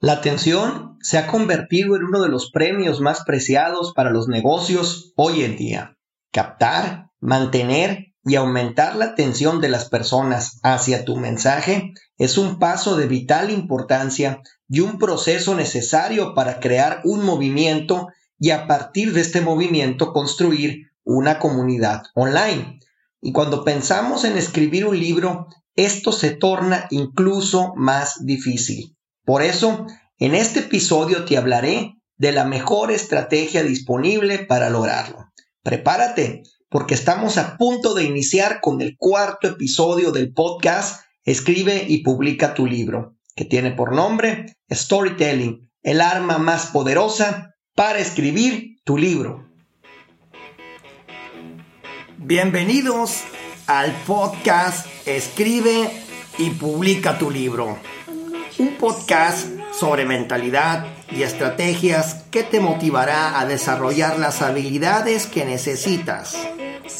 La atención se ha convertido en uno de los premios más preciados para los negocios hoy en día. Captar, mantener y aumentar la atención de las personas hacia tu mensaje es un paso de vital importancia y un proceso necesario para crear un movimiento y a partir de este movimiento construir una comunidad online. Y cuando pensamos en escribir un libro, esto se torna incluso más difícil. Por eso, en este episodio te hablaré de la mejor estrategia disponible para lograrlo. Prepárate, porque estamos a punto de iniciar con el cuarto episodio del podcast Escribe y publica tu libro, que tiene por nombre Storytelling, el arma más poderosa para escribir tu libro. Bienvenidos al podcast Escribe y publica tu libro un podcast sobre mentalidad y estrategias que te motivará a desarrollar las habilidades que necesitas.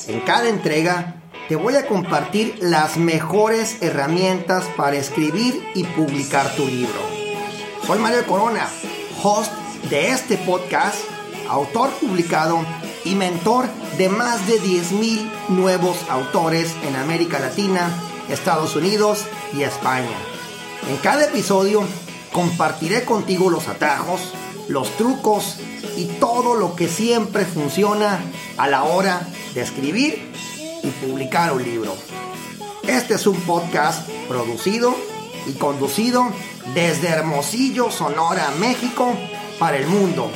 En cada entrega te voy a compartir las mejores herramientas para escribir y publicar tu libro. Soy Mario Corona, host de este podcast, autor publicado y mentor de más de 10.000 nuevos autores en América Latina, Estados Unidos y España. En cada episodio compartiré contigo los atajos, los trucos y todo lo que siempre funciona a la hora de escribir y publicar un libro. Este es un podcast producido y conducido desde Hermosillo, Sonora, México, para el mundo.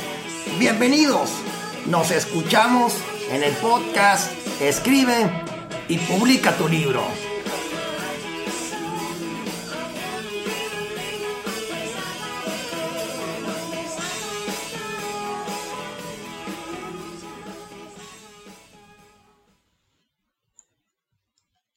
Bienvenidos, nos escuchamos en el podcast Escribe y publica tu libro.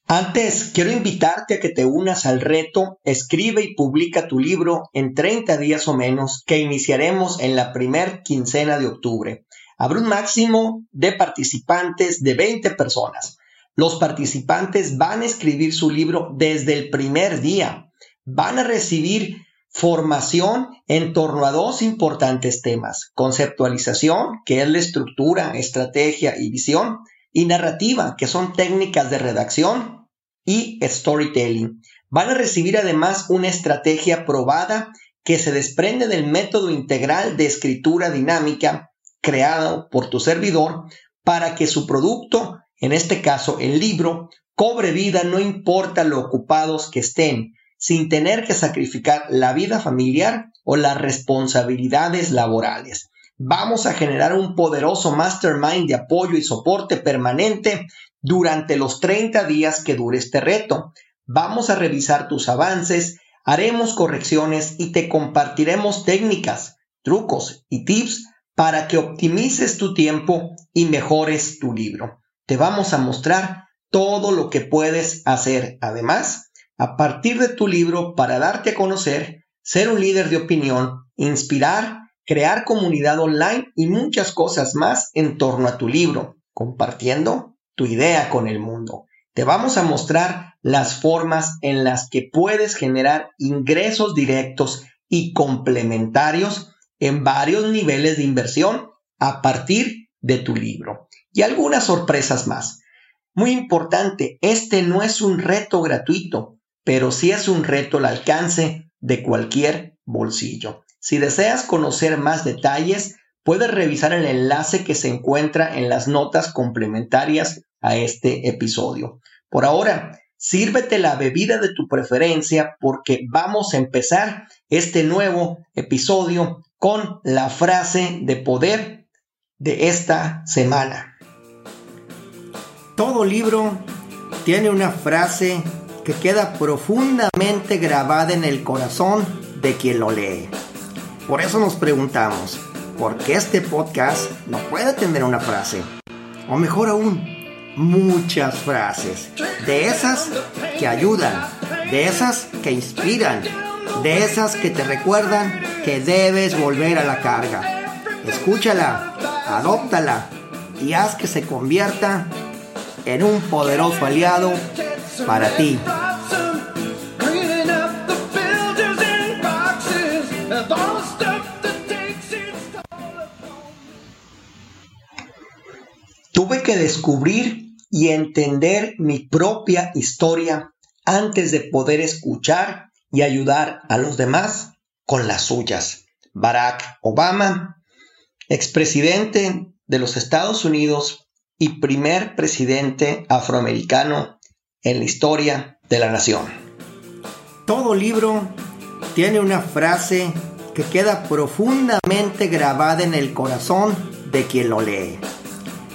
Antes, quiero invitarte a que te unas al reto Escribe y publica tu libro en 30 días o menos que iniciaremos en la primer quincena de octubre. Habrá un máximo de participantes de 20 personas. Los participantes van a escribir su libro desde el primer día. Van a recibir formación en torno a dos importantes temas. Conceptualización, que es la estructura, estrategia y visión y narrativa, que son técnicas de redacción y storytelling. Van a recibir además una estrategia probada que se desprende del método integral de escritura dinámica creado por tu servidor para que su producto, en este caso el libro, cobre vida no importa lo ocupados que estén, sin tener que sacrificar la vida familiar o las responsabilidades laborales. Vamos a generar un poderoso mastermind de apoyo y soporte permanente durante los 30 días que dure este reto. Vamos a revisar tus avances, haremos correcciones y te compartiremos técnicas, trucos y tips para que optimices tu tiempo y mejores tu libro. Te vamos a mostrar todo lo que puedes hacer. Además, a partir de tu libro para darte a conocer, ser un líder de opinión, inspirar crear comunidad online y muchas cosas más en torno a tu libro, compartiendo tu idea con el mundo. Te vamos a mostrar las formas en las que puedes generar ingresos directos y complementarios en varios niveles de inversión a partir de tu libro. Y algunas sorpresas más. Muy importante, este no es un reto gratuito, pero sí es un reto al alcance de cualquier bolsillo. Si deseas conocer más detalles, puedes revisar el enlace que se encuentra en las notas complementarias a este episodio. Por ahora, sírvete la bebida de tu preferencia porque vamos a empezar este nuevo episodio con la frase de poder de esta semana. Todo libro tiene una frase que queda profundamente grabada en el corazón de quien lo lee. Por eso nos preguntamos, ¿por qué este podcast no puede tener una frase? O mejor aún, muchas frases. De esas que ayudan, de esas que inspiran, de esas que te recuerdan que debes volver a la carga. Escúchala, adóptala y haz que se convierta en un poderoso aliado para ti. Descubrir y entender mi propia historia antes de poder escuchar y ayudar a los demás con las suyas. Barack Obama, expresidente de los Estados Unidos y primer presidente afroamericano en la historia de la nación. Todo libro tiene una frase que queda profundamente grabada en el corazón de quien lo lee.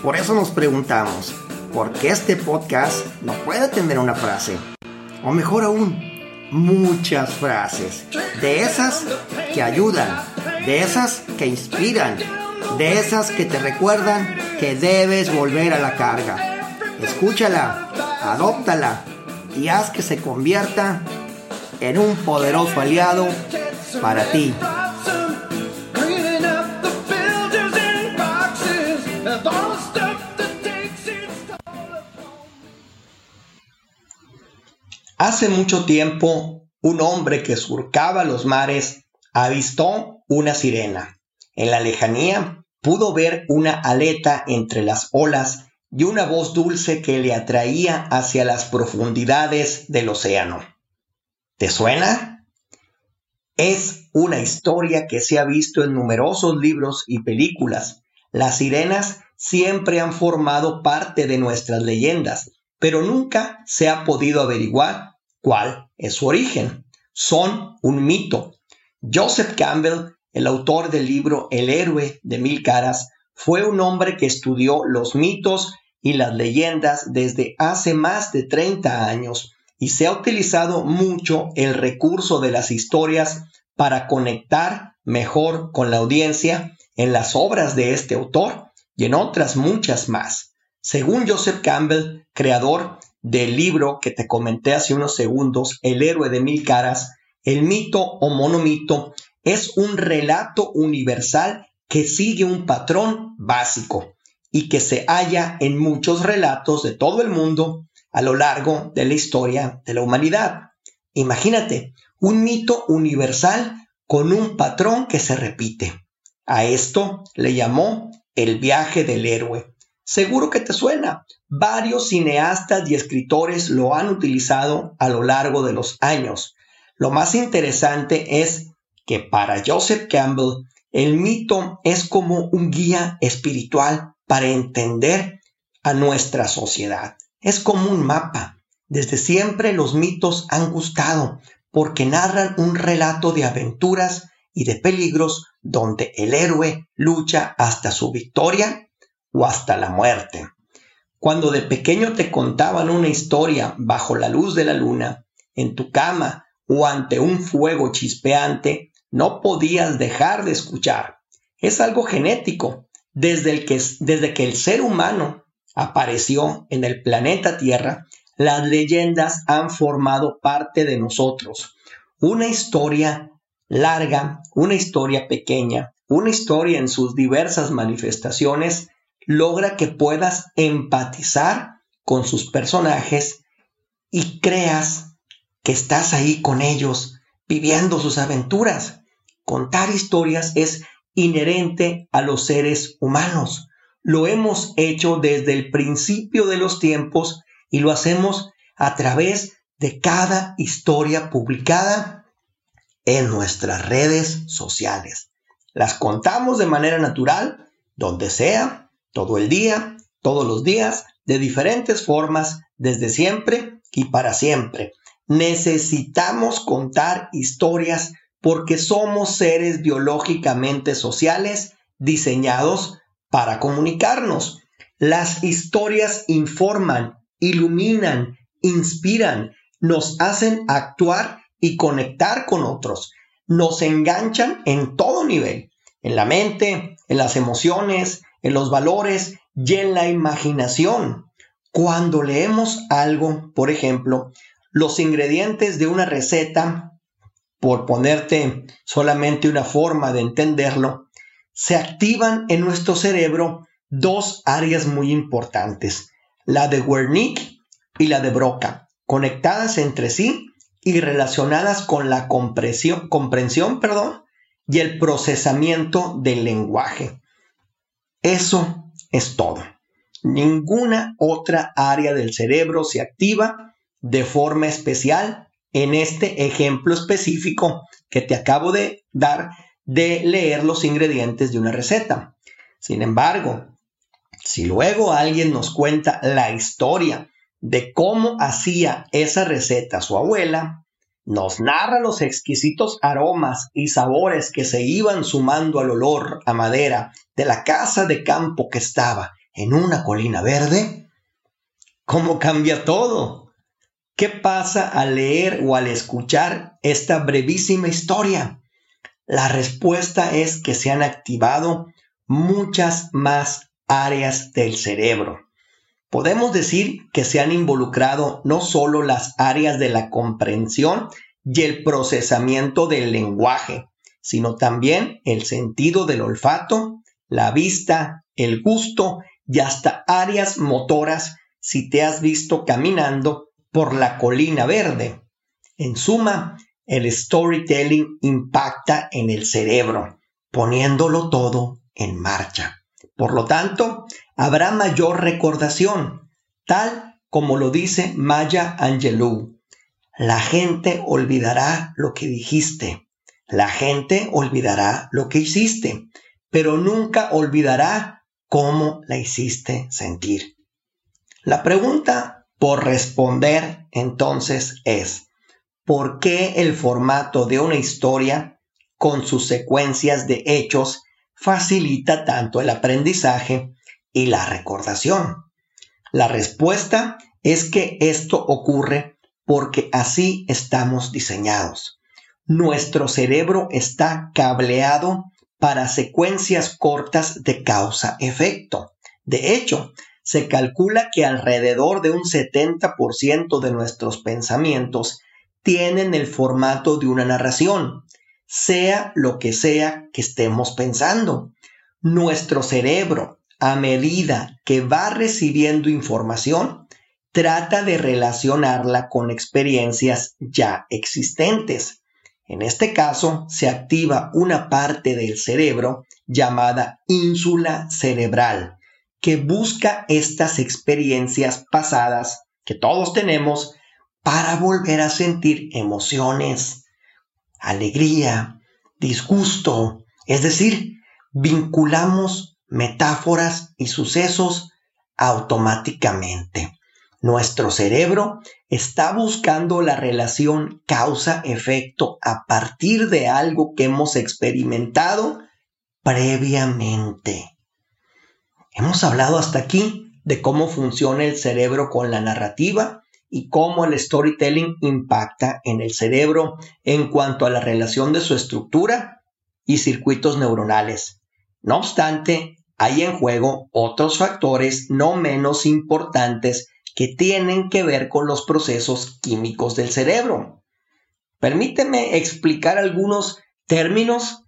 Por eso nos preguntamos, ¿por qué este podcast no puede tener una frase? O mejor aún, muchas frases. De esas que ayudan, de esas que inspiran, de esas que te recuerdan que debes volver a la carga. Escúchala, adóptala y haz que se convierta en un poderoso aliado para ti. Hace mucho tiempo, un hombre que surcaba los mares avistó una sirena. En la lejanía pudo ver una aleta entre las olas y una voz dulce que le atraía hacia las profundidades del océano. ¿Te suena? Es una historia que se ha visto en numerosos libros y películas. Las sirenas siempre han formado parte de nuestras leyendas, pero nunca se ha podido averiguar cuál es su origen. Son un mito. Joseph Campbell, el autor del libro El héroe de mil caras, fue un hombre que estudió los mitos y las leyendas desde hace más de 30 años y se ha utilizado mucho el recurso de las historias para conectar mejor con la audiencia en las obras de este autor y en otras muchas más. Según Joseph Campbell, creador del libro que te comenté hace unos segundos, El héroe de mil caras, el mito o monomito es un relato universal que sigue un patrón básico y que se halla en muchos relatos de todo el mundo a lo largo de la historia de la humanidad. Imagínate, un mito universal con un patrón que se repite. A esto le llamó el viaje del héroe. Seguro que te suena. Varios cineastas y escritores lo han utilizado a lo largo de los años. Lo más interesante es que para Joseph Campbell el mito es como un guía espiritual para entender a nuestra sociedad. Es como un mapa. Desde siempre los mitos han gustado porque narran un relato de aventuras y de peligros donde el héroe lucha hasta su victoria o hasta la muerte. Cuando de pequeño te contaban una historia bajo la luz de la luna, en tu cama o ante un fuego chispeante, no podías dejar de escuchar. Es algo genético. Desde, el que, desde que el ser humano apareció en el planeta Tierra, las leyendas han formado parte de nosotros. Una historia larga, una historia pequeña, una historia en sus diversas manifestaciones logra que puedas empatizar con sus personajes y creas que estás ahí con ellos, viviendo sus aventuras. Contar historias es inherente a los seres humanos. Lo hemos hecho desde el principio de los tiempos y lo hacemos a través de cada historia publicada en nuestras redes sociales. Las contamos de manera natural, donde sea, todo el día, todos los días, de diferentes formas, desde siempre y para siempre. Necesitamos contar historias porque somos seres biológicamente sociales diseñados para comunicarnos. Las historias informan, iluminan, inspiran, nos hacen actuar y conectar con otros. Nos enganchan en todo nivel, en la mente, en las emociones, en los valores y en la imaginación. Cuando leemos algo, por ejemplo, los ingredientes de una receta, por ponerte solamente una forma de entenderlo, se activan en nuestro cerebro dos áreas muy importantes, la de Wernicke y la de Broca, conectadas entre sí y relacionadas con la comprensión perdón, y el procesamiento del lenguaje. Eso es todo. ninguna otra área del cerebro se activa de forma especial en este ejemplo específico que te acabo de dar de leer los ingredientes de una receta. Sin embargo, si luego alguien nos cuenta la historia de cómo hacía esa receta su abuela, nos narra los exquisitos aromas y sabores que se iban sumando al olor a madera de la casa de campo que estaba en una colina verde, ¿cómo cambia todo? ¿Qué pasa al leer o al escuchar esta brevísima historia? La respuesta es que se han activado muchas más áreas del cerebro. Podemos decir que se han involucrado no solo las áreas de la comprensión y el procesamiento del lenguaje, sino también el sentido del olfato, la vista, el gusto y hasta áreas motoras si te has visto caminando por la colina verde. En suma, el storytelling impacta en el cerebro, poniéndolo todo en marcha. Por lo tanto, habrá mayor recordación, tal como lo dice Maya Angelou. La gente olvidará lo que dijiste, la gente olvidará lo que hiciste, pero nunca olvidará cómo la hiciste sentir. La pregunta por responder entonces es, ¿por qué el formato de una historia con sus secuencias de hechos facilita tanto el aprendizaje y la recordación? La respuesta es que esto ocurre porque así estamos diseñados. Nuestro cerebro está cableado para secuencias cortas de causa-efecto. De hecho, se calcula que alrededor de un 70% de nuestros pensamientos tienen el formato de una narración, sea lo que sea que estemos pensando. Nuestro cerebro, a medida que va recibiendo información, trata de relacionarla con experiencias ya existentes. En este caso, se activa una parte del cerebro llamada ínsula cerebral, que busca estas experiencias pasadas que todos tenemos para volver a sentir emociones, alegría, disgusto, es decir, vinculamos metáforas y sucesos automáticamente. Nuestro cerebro está buscando la relación causa-efecto a partir de algo que hemos experimentado previamente. Hemos hablado hasta aquí de cómo funciona el cerebro con la narrativa y cómo el storytelling impacta en el cerebro en cuanto a la relación de su estructura y circuitos neuronales. No obstante, hay en juego otros factores no menos importantes que tienen que ver con los procesos químicos del cerebro. Permíteme explicar algunos términos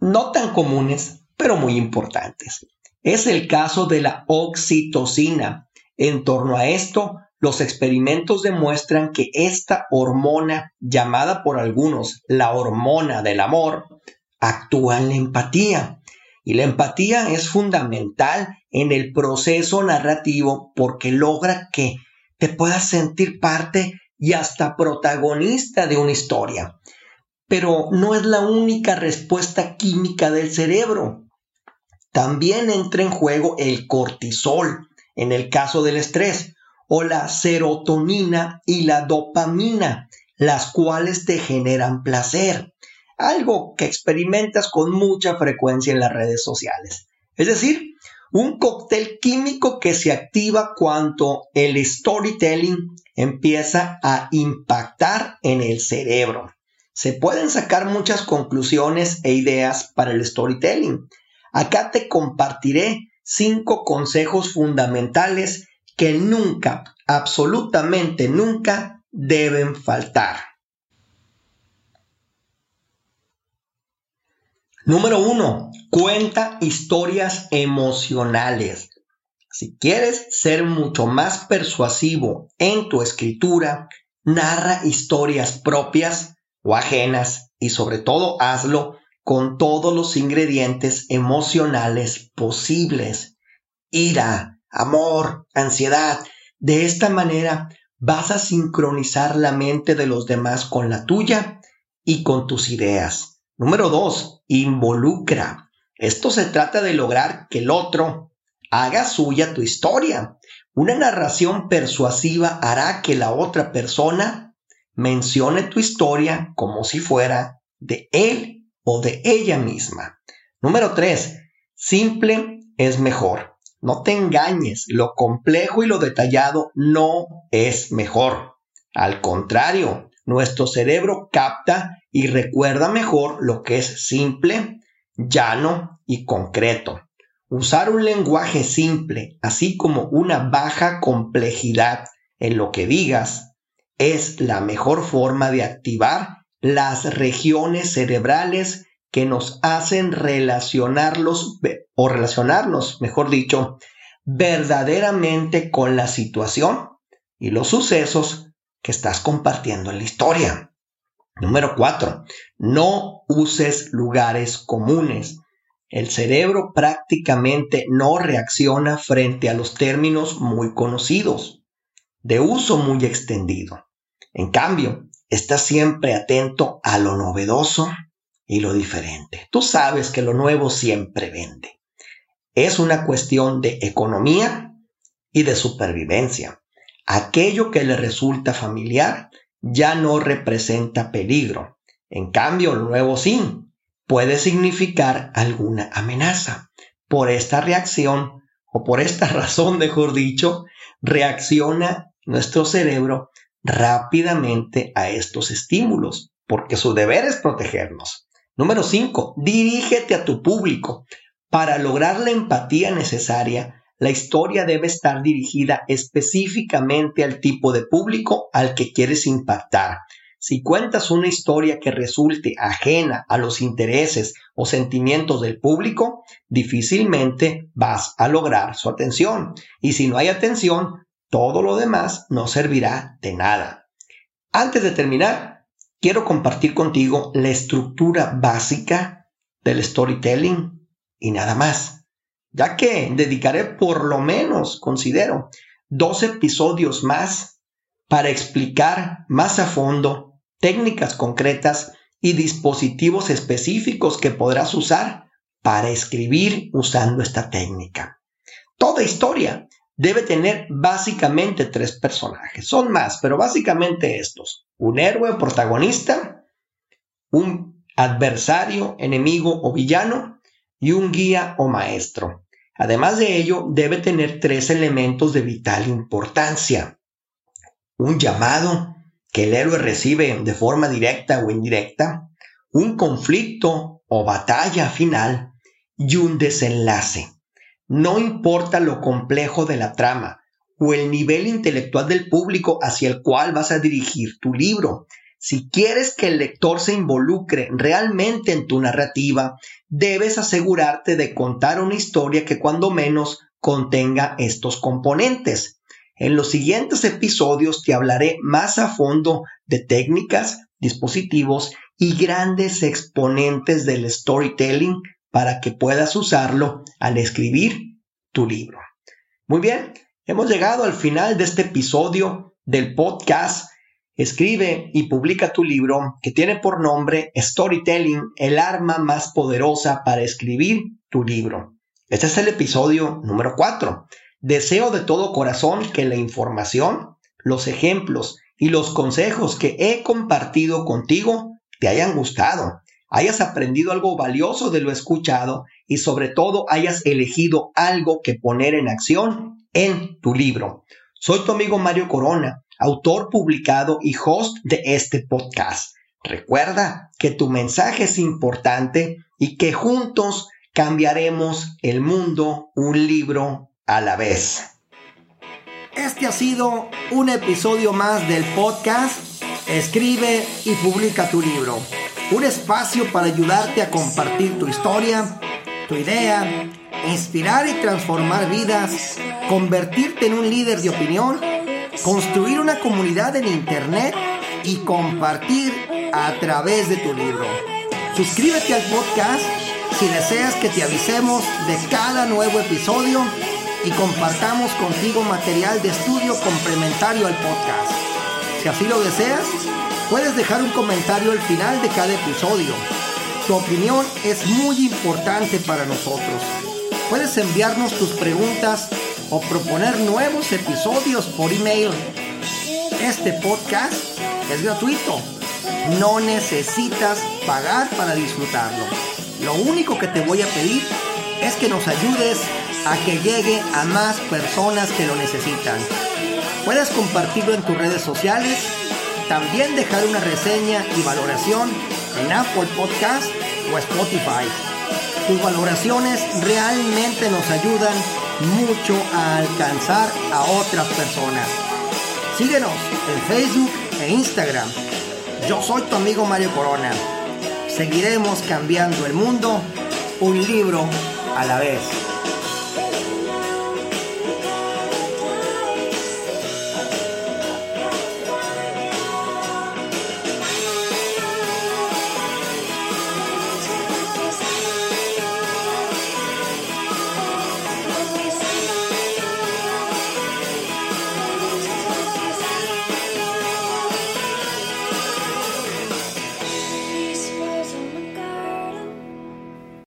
no tan comunes, pero muy importantes. Es el caso de la oxitocina. En torno a esto, los experimentos demuestran que esta hormona, llamada por algunos la hormona del amor, actúa en la empatía. Y la empatía es fundamental en el proceso narrativo porque logra que te puedas sentir parte y hasta protagonista de una historia. Pero no es la única respuesta química del cerebro. También entra en juego el cortisol en el caso del estrés o la serotonina y la dopamina, las cuales te generan placer, algo que experimentas con mucha frecuencia en las redes sociales. Es decir, un cóctel químico que se activa cuando el storytelling empieza a impactar en el cerebro. Se pueden sacar muchas conclusiones e ideas para el storytelling. Acá te compartiré cinco consejos fundamentales que nunca, absolutamente nunca deben faltar. Número uno, cuenta historias emocionales. Si quieres ser mucho más persuasivo en tu escritura, narra historias propias o ajenas y sobre todo hazlo con todos los ingredientes emocionales posibles. ira, amor, ansiedad. De esta manera vas a sincronizar la mente de los demás con la tuya y con tus ideas. Número dos, involucra. Esto se trata de lograr que el otro haga suya tu historia. Una narración persuasiva hará que la otra persona mencione tu historia como si fuera de él o de ella misma. Número tres, simple es mejor. No te engañes, lo complejo y lo detallado no es mejor. Al contrario, nuestro cerebro capta y recuerda mejor lo que es simple, llano y concreto. Usar un lenguaje simple, así como una baja complejidad en lo que digas, es la mejor forma de activar las regiones cerebrales que nos hacen relacionarlos o relacionarnos, mejor dicho, verdaderamente con la situación y los sucesos que estás compartiendo en la historia. Número cuatro, no uses lugares comunes. El cerebro prácticamente no reacciona frente a los términos muy conocidos, de uso muy extendido. En cambio, está siempre atento a lo novedoso y lo diferente. Tú sabes que lo nuevo siempre vende. Es una cuestión de economía y de supervivencia. Aquello que le resulta familiar ya no representa peligro. En cambio, lo nuevo sí puede significar alguna amenaza. Por esta reacción, o por esta razón, mejor dicho, reacciona nuestro cerebro rápidamente a estos estímulos, porque su deber es protegernos. Número 5. Dirígete a tu público. Para lograr la empatía necesaria, la historia debe estar dirigida específicamente al tipo de público al que quieres impactar. Si cuentas una historia que resulte ajena a los intereses o sentimientos del público, difícilmente vas a lograr su atención. Y si no hay atención, todo lo demás no servirá de nada. Antes de terminar, quiero compartir contigo la estructura básica del storytelling y nada más ya que dedicaré por lo menos, considero, dos episodios más para explicar más a fondo técnicas concretas y dispositivos específicos que podrás usar para escribir usando esta técnica. Toda historia debe tener básicamente tres personajes. Son más, pero básicamente estos. Un héroe protagonista, un adversario, enemigo o villano y un guía o maestro. Además de ello, debe tener tres elementos de vital importancia. Un llamado que el héroe recibe de forma directa o indirecta, un conflicto o batalla final y un desenlace. No importa lo complejo de la trama o el nivel intelectual del público hacia el cual vas a dirigir tu libro, si quieres que el lector se involucre realmente en tu narrativa, debes asegurarte de contar una historia que cuando menos contenga estos componentes. En los siguientes episodios te hablaré más a fondo de técnicas, dispositivos y grandes exponentes del storytelling para que puedas usarlo al escribir tu libro. Muy bien, hemos llegado al final de este episodio del podcast Escribe y publica tu libro que tiene por nombre Storytelling, el arma más poderosa para escribir tu libro. Este es el episodio número 4. Deseo de todo corazón que la información, los ejemplos y los consejos que he compartido contigo te hayan gustado, hayas aprendido algo valioso de lo escuchado y sobre todo hayas elegido algo que poner en acción en tu libro. Soy tu amigo Mario Corona autor publicado y host de este podcast. Recuerda que tu mensaje es importante y que juntos cambiaremos el mundo un libro a la vez. Este ha sido un episodio más del podcast Escribe y publica tu libro. Un espacio para ayudarte a compartir tu historia, tu idea, inspirar y transformar vidas, convertirte en un líder de opinión construir una comunidad en Internet y compartir a través de tu libro. Suscríbete al podcast si deseas que te avisemos de cada nuevo episodio y compartamos contigo material de estudio complementario al podcast. Si así lo deseas, puedes dejar un comentario al final de cada episodio. Tu opinión es muy importante para nosotros. Puedes enviarnos tus preguntas o proponer nuevos episodios por email. Este podcast es gratuito. No necesitas pagar para disfrutarlo. Lo único que te voy a pedir es que nos ayudes a que llegue a más personas que lo necesitan. Puedes compartirlo en tus redes sociales, también dejar una reseña y valoración en Apple Podcast o Spotify. Tus valoraciones realmente nos ayudan mucho a alcanzar a otras personas. Síguenos en Facebook e Instagram. Yo soy tu amigo Mario Corona. Seguiremos cambiando el mundo un libro a la vez.